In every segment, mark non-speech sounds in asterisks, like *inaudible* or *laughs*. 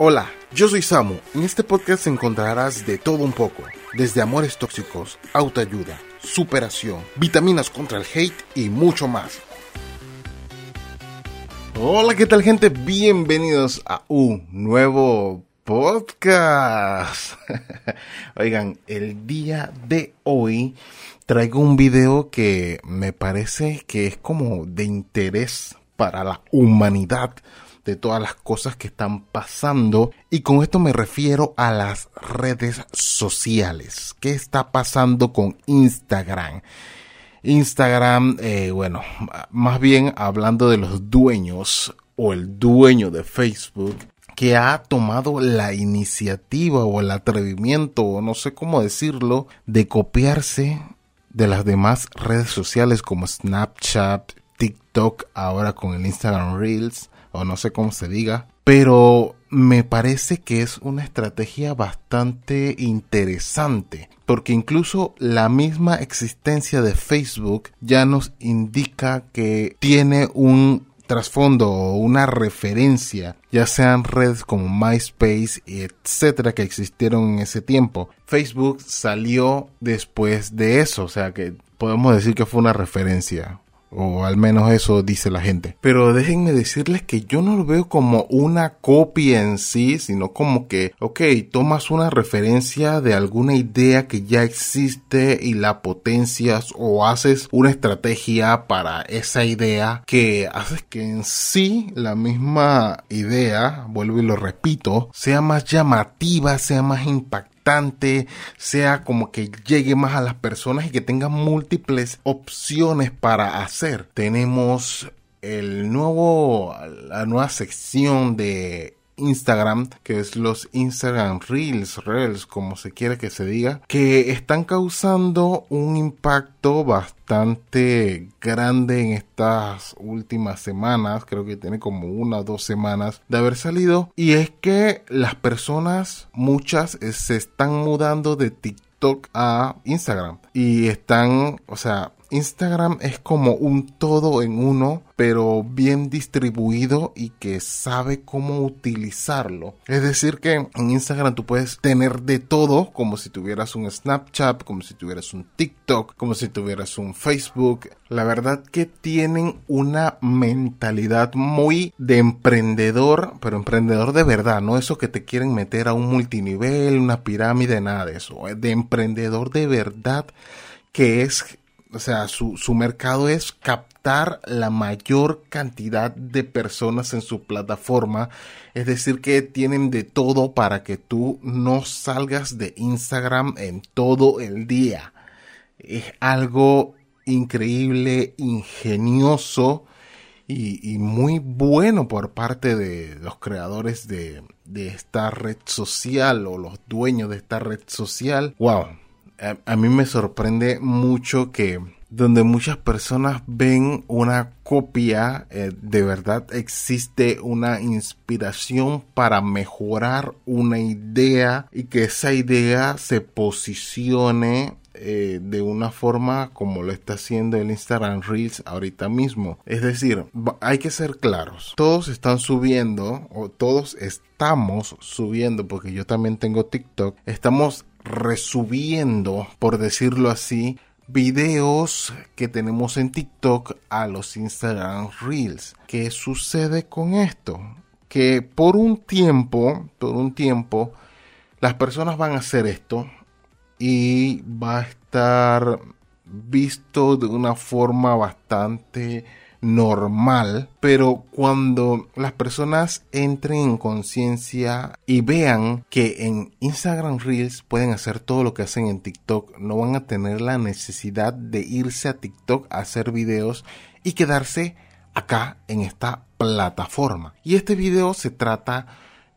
Hola, yo soy Samu. En este podcast encontrarás de todo un poco, desde amores tóxicos, autoayuda, superación, vitaminas contra el hate y mucho más. Hola, ¿qué tal gente? Bienvenidos a un nuevo podcast. *laughs* Oigan, el día de hoy traigo un video que me parece que es como de interés para la humanidad de todas las cosas que están pasando y con esto me refiero a las redes sociales. ¿Qué está pasando con Instagram? Instagram, eh, bueno, más bien hablando de los dueños o el dueño de Facebook que ha tomado la iniciativa o el atrevimiento o no sé cómo decirlo de copiarse de las demás redes sociales como Snapchat, TikTok, ahora con el Instagram Reels, o no sé cómo se diga, pero me parece que es una estrategia bastante interesante, porque incluso la misma existencia de Facebook ya nos indica que tiene un trasfondo o una referencia, ya sean redes como MySpace y etcétera que existieron en ese tiempo. Facebook salió después de eso, o sea que podemos decir que fue una referencia o al menos eso dice la gente. Pero déjenme decirles que yo no lo veo como una copia en sí, sino como que, ok, tomas una referencia de alguna idea que ya existe y la potencias o haces una estrategia para esa idea que haces que en sí la misma idea, vuelvo y lo repito, sea más llamativa, sea más impactante sea como que llegue más a las personas y que tenga múltiples opciones para hacer. Tenemos el nuevo, la nueva sección de Instagram, que es los Instagram Reels, Reels, como se quiere que se diga, que están causando un impacto bastante grande en estas últimas semanas, creo que tiene como una o dos semanas de haber salido, y es que las personas, muchas, eh, se están mudando de TikTok a Instagram y están, o sea, Instagram es como un todo en uno, pero bien distribuido y que sabe cómo utilizarlo. Es decir, que en Instagram tú puedes tener de todo, como si tuvieras un Snapchat, como si tuvieras un TikTok, como si tuvieras un Facebook. La verdad que tienen una mentalidad muy de emprendedor, pero emprendedor de verdad, no eso que te quieren meter a un multinivel, una pirámide, nada de eso. De emprendedor de verdad que es o sea, su, su mercado es captar la mayor cantidad de personas en su plataforma. Es decir, que tienen de todo para que tú no salgas de Instagram en todo el día. Es algo increíble, ingenioso y, muy bueno por parte de los creadores de, de esta red social o los dueños de esta red social. Wow a, mí me sorprende mucho que donde muchas personas ven una copia, eh, de verdad existe una inspiración para mejorar una idea y que esa idea se posicione eh, de una forma como lo está haciendo el Instagram Reels ahorita mismo. Es decir, hay que ser claros. Todos están subiendo o todos estamos subiendo porque yo también tengo TikTok. Estamos resubiendo, por decirlo así, videos que tenemos en TikTok a los Instagram Reels. ¿Qué sucede con esto? Que por un tiempo, por un tiempo, las personas van a hacer esto y va a estar visto de una forma bastante normal, pero cuando las personas entren en conciencia y vean que en Instagram Reels pueden hacer todo lo que hacen en TikTok, no van a tener la necesidad de irse a TikTok a hacer videos y quedarse acá en esta plataforma. Y este video se trata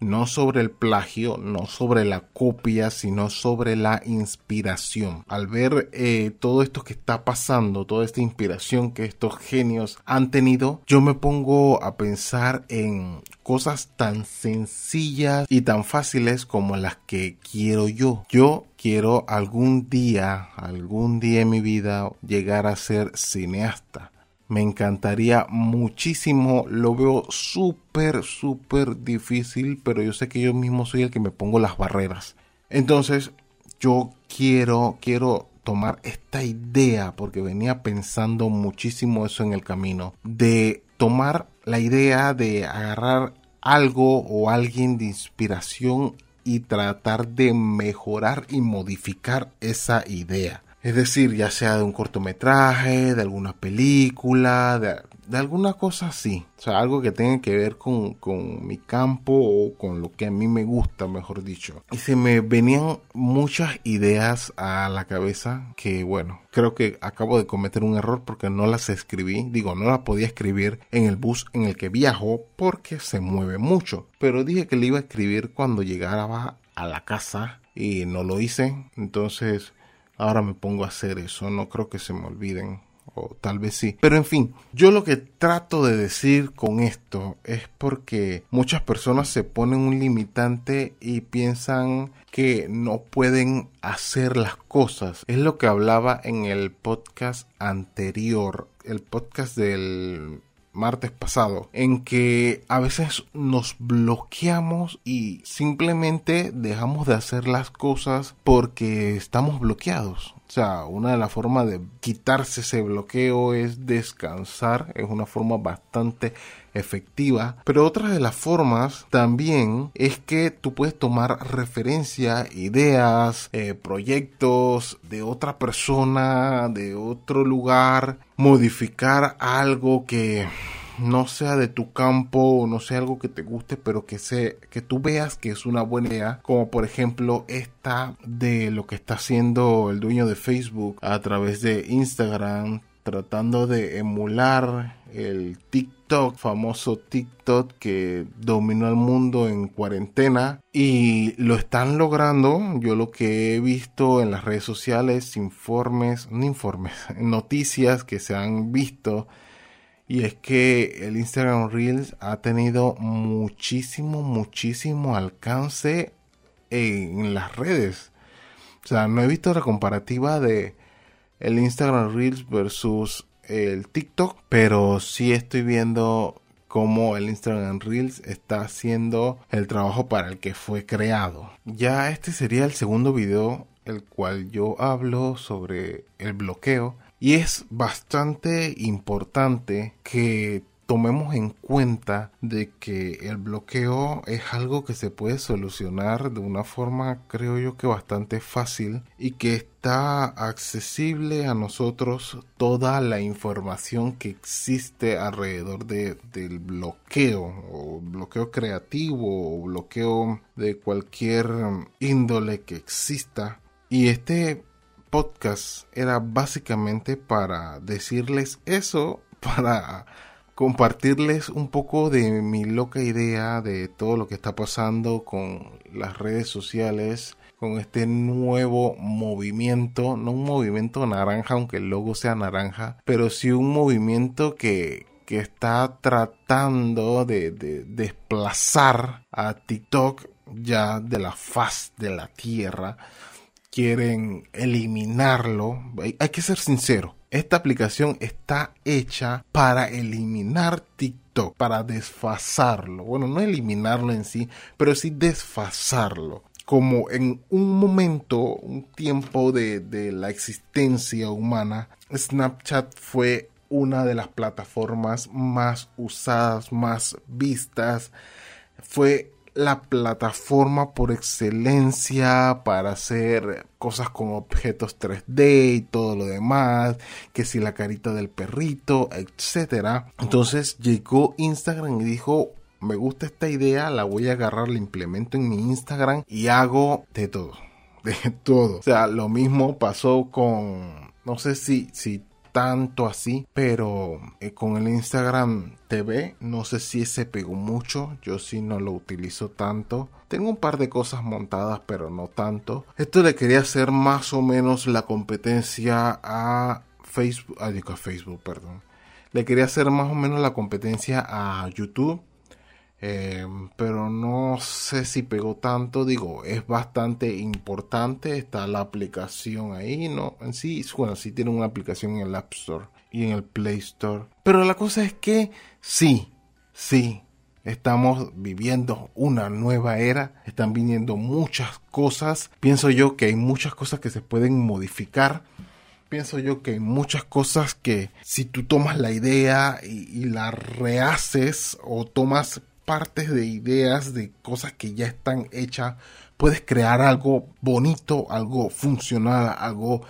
no sobre el plagio, no sobre la copia, sino sobre la inspiración. Al ver eh, todo esto que está pasando, toda esta inspiración que estos genios han tenido, yo me pongo a pensar en cosas tan sencillas y tan fáciles como las que quiero yo. Yo quiero algún día, algún día en mi vida llegar a ser cineasta Me encantaría muchísimo. Lo veo súper, súper difícil, pero yo sé que yo mismo soy el que me pongo las barreras. Entonces, yo quiero, quiero tomar esta idea, porque venía pensando muchísimo eso en el camino, de tomar la idea de agarrar algo o alguien de inspiración y tratar de mejorar y modificar esa idea. Es decir, ya sea de un cortometraje, de alguna película, de, alguna cosa así. O sea, algo que tenga que ver con, con, mi campo o con lo que a mí me gusta, mejor dicho. Y se me venían muchas ideas a la cabeza que, bueno, creo que acabo de cometer un error porque no las escribí. Digo, no las podía escribir en el bus en el que viajo porque se mueve mucho. Pero dije que le iba a escribir cuando llegara a la casa y no lo hice. Entonces ahora me pongo a hacer eso, no creo que se me olviden, o tal vez sí. Pero en fin, yo lo que trato de decir con esto es porque muchas personas se ponen un limitante y piensan que no pueden hacer las cosas. Es lo que hablaba en el podcast anterior, el podcast del martes pasado, en que a veces nos bloqueamos y simplemente dejamos de hacer las cosas porque estamos bloqueados. O sea, una de las formas de quitarse ese bloqueo es descansar, es una forma bastante efectiva. Pero otra de las formas también es que tú puedes tomar referencia, ideas, eh, proyectos de otra persona, de otro lugar, modificar algo que no sea de tu campo o no sea algo que te guste, pero que se, que tú veas que es una buena idea, como por ejemplo esta de lo que está haciendo el dueño de Facebook a través de Instagram, tratando de emular el TikTok, famoso TikTok que dominó el mundo en cuarentena y lo están logrando. Yo lo que he visto en las redes sociales, informes, no informes, *laughs* noticias que se han visto y es que el Instagram Reels ha tenido muchísimo, muchísimo alcance en las redes. O sea, no he visto la comparativa de el Instagram Reels versus el TikTok, pero sí estoy viendo cómo el Instagram Reels está haciendo el trabajo para el que fue creado. Ya este sería el segundo video el cual yo hablo sobre el bloqueo y es bastante importante que tomemos en cuenta de que el bloqueo es algo que se puede solucionar de una forma creo yo que bastante fácil y que está accesible a nosotros toda la información que existe alrededor de, del bloqueo o bloqueo creativo o bloqueo de cualquier índole que exista. Y este podcast era básicamente para decirles eso, *laughs* para compartirles un poco de mi loca idea de todo lo que está pasando con las redes sociales, con este nuevo movimiento, no un movimiento naranja, aunque el logo sea naranja, pero sí un movimiento que, que está tratando de, de desplazar a TikTok ya de la faz de la tierra quieren eliminarlo, hay, que ser sincero. Esta aplicación está hecha para eliminar TikTok, para desfasarlo. Bueno, no eliminarlo en sí, pero sí desfasarlo. Como en un momento, un tiempo de, de la existencia humana, Snapchat fue una de las plataformas más usadas, más vistas. Fue la plataforma por excelencia para hacer cosas con objetos 3D y todo lo demás, que si la carita del perrito, etcétera. Entonces llegó Instagram y dijo, me gusta esta idea, la voy a agarrar, la implemento en mi Instagram y hago de todo, *laughs* de todo. O sea, lo mismo pasó con no sé si, si tanto así, pero eh, con el Instagram TV no sé si se pegó mucho, yo sí no lo utilizo tanto. Tengo un par de cosas montadas, pero no tanto. Esto le quería hacer más o menos la competencia a Facebook, ah, a Facebook, perdón. Le quería hacer más o menos la competencia a YouTube eh, pero no sé si pegó tanto, digo, es bastante importante, está la aplicación ahí, ¿no? En sí, bueno, sí tiene una aplicación en el App Store y en el Play Store. Pero la cosa es que sí, sí, Estamos viviendo una nueva era, están viniendo muchas cosas. Pienso yo que hay muchas cosas que se pueden modificar. Pienso yo que hay muchas cosas que si tú tomas la idea y, la rehaces o tomas partes de ideas de cosas que ya están hechas, puedes crear algo bonito, algo funcional, algo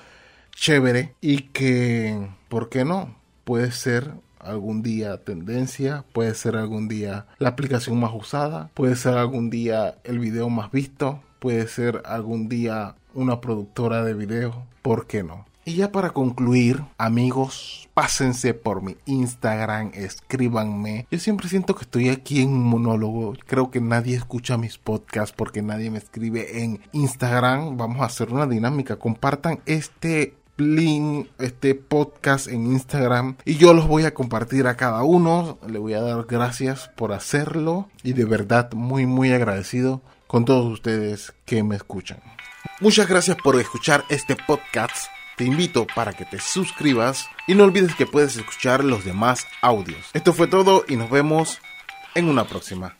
chévere y que, ¿por qué no? Puede ser algún día tendencia, puede ser algún día la aplicación más usada, puede ser algún día el video más visto, puede ser algún día una productora de video, ¿por qué no? Y ya para concluir, amigos, pásense por mi Instagram, escríbanme. Yo siempre siento que estoy aquí en un monólogo. Creo que nadie escucha mis podcasts porque nadie me escribe en Instagram. Vamos a hacer una dinámica. Compartan este link, este podcast en Instagram y yo los voy a compartir a cada uno. Le voy a dar gracias por hacerlo y de verdad muy muy agradecido con todos ustedes que me escuchan. Muchas gracias por escuchar este podcast. Te invito para que te suscribas y no olvides que puedes escuchar los demás audios. Esto fue todo y nos vemos en una próxima.